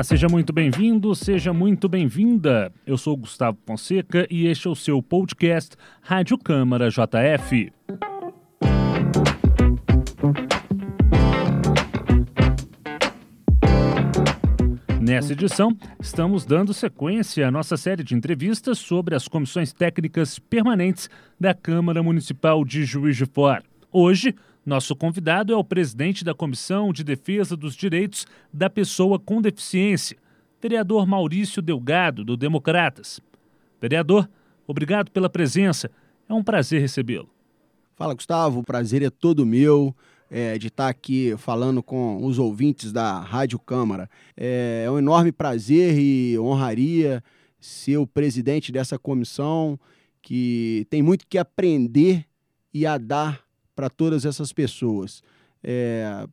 Olá, seja muito bem-vindo, seja muito bem-vinda. Eu sou Gustavo Fonseca e este é o seu podcast Rádio Câmara JF. Nessa edição, estamos dando sequência à nossa série de entrevistas sobre as comissões técnicas permanentes da Câmara Municipal de Juiz de Fora. Hoje, nosso convidado é o presidente da Comissão de Defesa dos Direitos da Pessoa com Deficiência, vereador Maurício Delgado, do Democratas. Vereador, obrigado pela presença. É um prazer recebê-lo. Fala, Gustavo. O prazer é todo meu. É, de estar aqui falando com os ouvintes da Rádio Câmara. É, é um enorme prazer e honraria ser o presidente dessa comissão que tem muito que aprender e a dar para todas essas pessoas. É,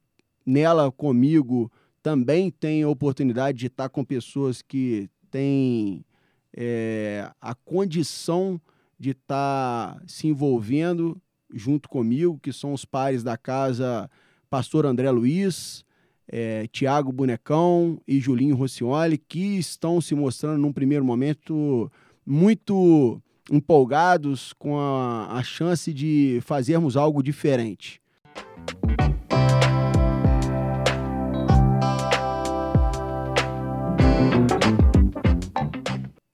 nela, comigo, também tem a oportunidade de estar com pessoas que têm é, a condição de estar se envolvendo junto comigo, que são os pares da casa Pastor André Luiz, é, Tiago Bonecão e Julinho Rossioli, que estão se mostrando num primeiro momento muito empolgados com a, a chance de fazermos algo diferente.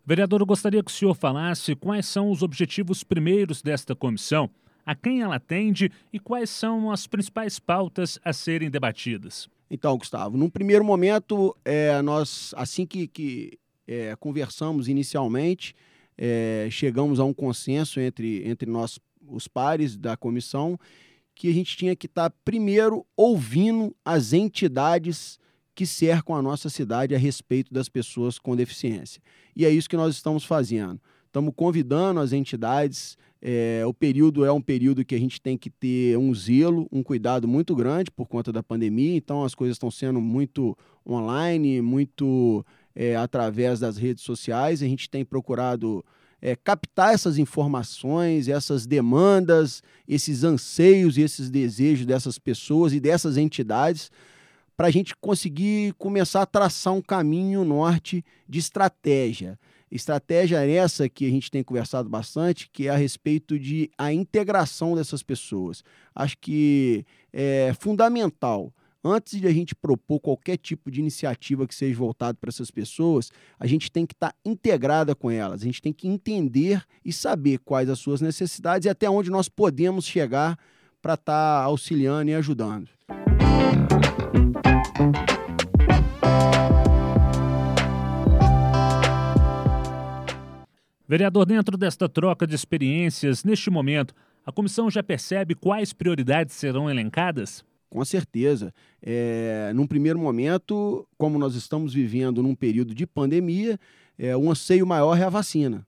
Vereador, eu gostaria que o senhor falasse quais são os objetivos primeiros desta comissão, a quem ela atende e quais são as principais pautas a serem debatidas. Então, Gustavo, num primeiro momento, é, nós, assim que, que é, conversamos inicialmente, é, chegamos a um consenso entre, entre nós, os pares da comissão, que a gente tinha que estar tá, primeiro ouvindo as entidades que cercam a nossa cidade a respeito das pessoas com deficiência. E é isso que nós estamos fazendo. Estamos convidando as entidades. É, o período é um período que a gente tem que ter um zelo, um cuidado muito grande por conta da pandemia, então as coisas estão sendo muito online, muito é, através das redes sociais. A gente tem procurado é, captar essas informações, essas demandas, esses anseios e esses desejos dessas pessoas e dessas entidades para a gente conseguir começar a traçar um caminho norte de estratégia. Estratégia essa que a gente tem conversado bastante, que é a respeito de a integração dessas pessoas. Acho que é fundamental antes de a gente propor qualquer tipo de iniciativa que seja voltado para essas pessoas, a gente tem que estar tá integrada com elas, a gente tem que entender e saber quais as suas necessidades e até onde nós podemos chegar para estar tá auxiliando e ajudando. Vereador, dentro desta troca de experiências, neste momento, a comissão já percebe quais prioridades serão elencadas? Com certeza. É, num primeiro momento, como nós estamos vivendo num período de pandemia, é, um anseio maior é a vacina,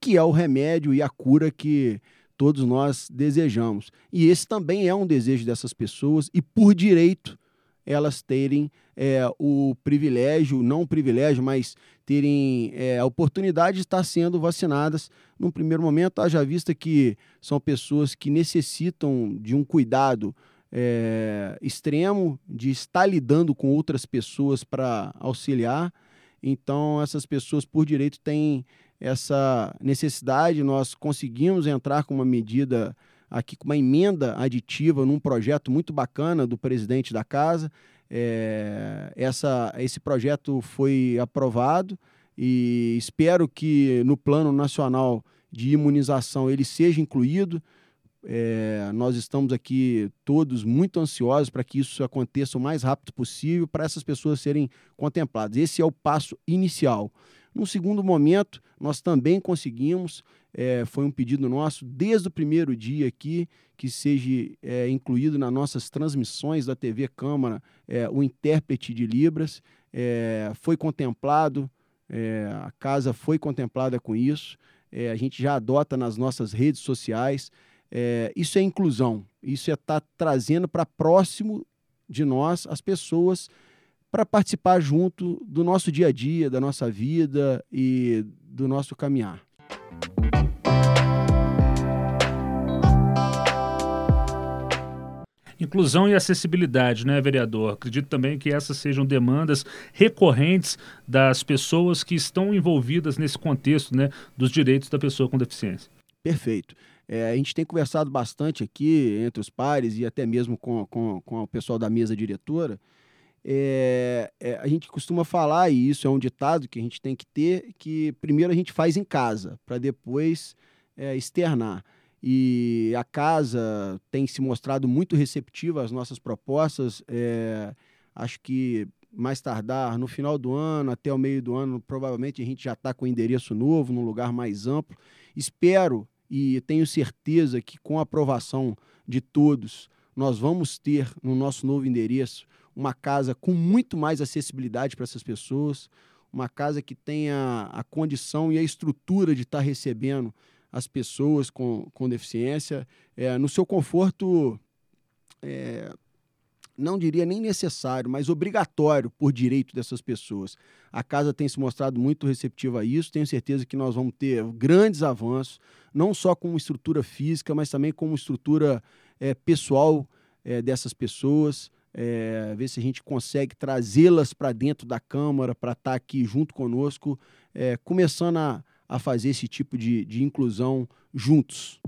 que é o remédio e a cura que todos nós desejamos. E esse também é um desejo dessas pessoas, e por direito elas terem é, o privilégio, não o privilégio, mas terem é, a oportunidade de estar sendo vacinadas num primeiro momento, haja vista que são pessoas que necessitam de um cuidado é, extremo de estar lidando com outras pessoas para auxiliar. Então, essas pessoas, por direito, têm essa necessidade. Nós conseguimos entrar com uma medida aqui, com uma emenda aditiva num projeto muito bacana do presidente da casa. É, essa, esse projeto foi aprovado e espero que no plano nacional de imunização ele seja incluído. É, nós estamos aqui todos muito ansiosos para que isso aconteça o mais rápido possível, para essas pessoas serem contempladas. Esse é o passo inicial. No segundo momento, nós também conseguimos, é, foi um pedido nosso desde o primeiro dia aqui, que seja é, incluído nas nossas transmissões da TV Câmara é, o intérprete de Libras. É, foi contemplado, é, a casa foi contemplada com isso. a gente já adota nas nossas redes sociais. É, isso é inclusão, isso é estar tá trazendo para próximo de nós as pessoas para participar junto do nosso dia a dia, da nossa vida e do nosso caminhar. Inclusão e acessibilidade, né, vereador? Acredito também que essas sejam demandas recorrentes das pessoas que estão envolvidas nesse contexto, né, dos direitos da pessoa com deficiência. Perfeito. É, a gente tem conversado bastante aqui entre os pares e até mesmo com, com, com o pessoal da mesa diretora. É, é, a gente costuma falar, e isso é um ditado que a gente tem que ter, que primeiro a gente faz em casa, para depois é, externar e a casa tem se mostrado muito receptiva às nossas propostas. É, acho que mais tardar, no final do ano, até o meio do ano, provavelmente a gente já está com o endereço novo, num lugar mais amplo. Espero e tenho certeza que com a aprovação de todos, nós vamos ter no nosso novo endereço uma casa com muito mais acessibilidade para essas pessoas, uma casa que tenha a condição e a estrutura de estar recebendo as pessoas com, com deficiência. É, no seu conforto, é, não diria nem necessário, mas obrigatório por direito dessas pessoas. A casa tem se mostrado muito receptiva a isso, tenho certeza que nós vamos ter grandes avanços, não só com estrutura física, mas também com estrutura é, pessoal é, dessas pessoas. É, ver se a gente consegue trazê-las para dentro da Câmara, para estar tá aqui junto conosco, começando a, a fazer esse tipo de, de inclusão juntos.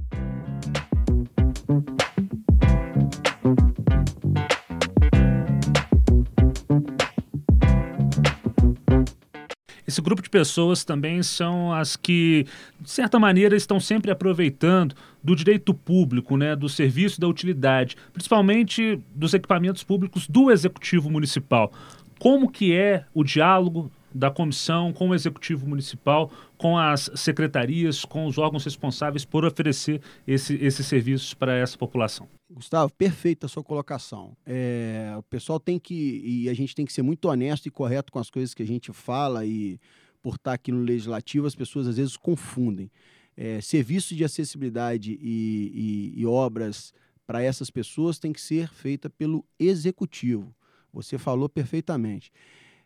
Esse grupo de pessoas também são as que, de certa maneira, estão sempre aproveitando do direito público, né, do serviço da utilidade, principalmente dos equipamentos públicos do executivo municipal. Como que é o diálogo da comissão com o executivo municipal, com as secretarias, com os órgãos responsáveis por oferecer esse, esses serviços para essa população. Gustavo, perfeita a sua colocação. É, o pessoal tem que, e a gente tem que ser muito honesto e correto com as coisas que a gente fala e por estar aqui no legislativo, as pessoas às vezes confundem. É, serviços de acessibilidade e, e, e obras para essas pessoas tem que ser feita pelo executivo. Você falou perfeitamente.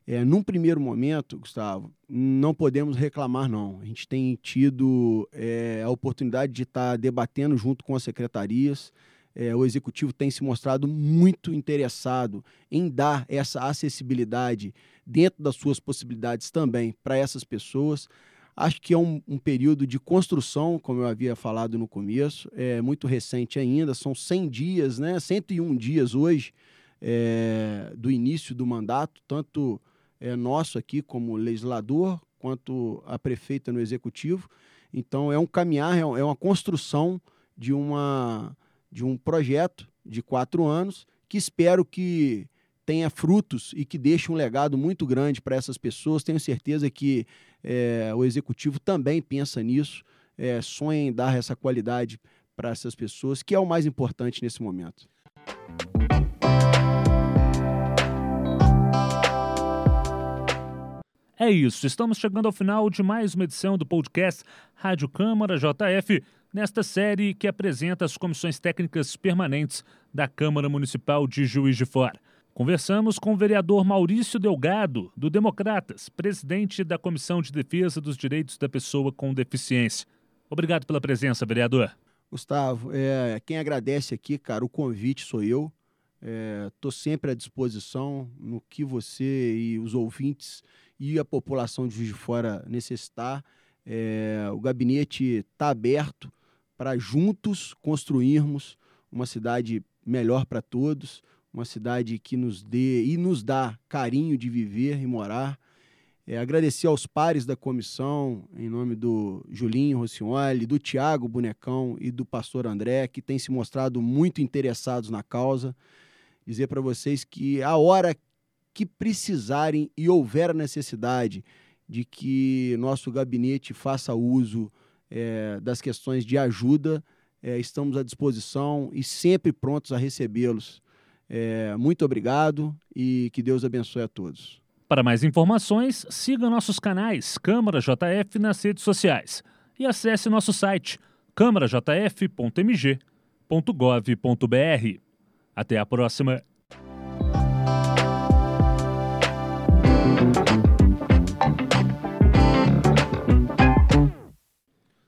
É, num primeiro momento, Gustavo, não podemos reclamar, não. A gente tem tido é, a oportunidade de estar debatendo junto com as secretarias. É, o executivo tem se mostrado muito interessado em dar essa acessibilidade dentro das suas possibilidades também para essas pessoas. Acho que é um, um, período de construção, como eu havia falado no começo, é muito recente ainda, são 100 dias, né? 101 dias hoje é, do início do mandato, tanto é, nosso aqui como legislador, quanto a prefeita no executivo. Então é um caminhar, é, é uma construção de, uma, de um projeto de quatro anos que espero que tenha frutos e que deixe um legado muito grande para essas pessoas. Tenho certeza que é, o executivo também pensa nisso, é, sonha em dar essa qualidade para essas pessoas, que é o mais importante nesse momento. É isso, estamos chegando ao final de mais uma edição do podcast Rádio Câmara JF, nesta série que apresenta as comissões técnicas permanentes da Câmara Municipal de Juiz de Fora. Conversamos com o vereador Maurício Delgado, do Democratas, presidente da Comissão de Defesa dos Direitos da Pessoa com Deficiência. Obrigado pela presença, vereador. Gustavo, é, quem agradece aqui, cara, o convite sou eu. Estou é, sempre à disposição no que você e os ouvintes e a população de Juiz de Fora necessitar. É, o gabinete está aberto para juntos construirmos uma cidade melhor para todos, uma cidade que nos dê e nos dá carinho de viver e morar. É, agradecer aos pares da comissão, em nome do Julinho Rossignoli, do Tiago Bonecão e do pastor André, que têm se mostrado muito interessados na causa. Dizer para vocês que a hora que precisarem e houver a necessidade de que nosso gabinete faça uso é, das questões de ajuda, é, estamos à disposição e sempre prontos a recebê-los. É, muito obrigado e que Deus abençoe a todos. Para mais informações, siga nossos canais Câmara JF nas redes sociais e acesse nosso site câmarajf.mg.gov.br. Até a próxima!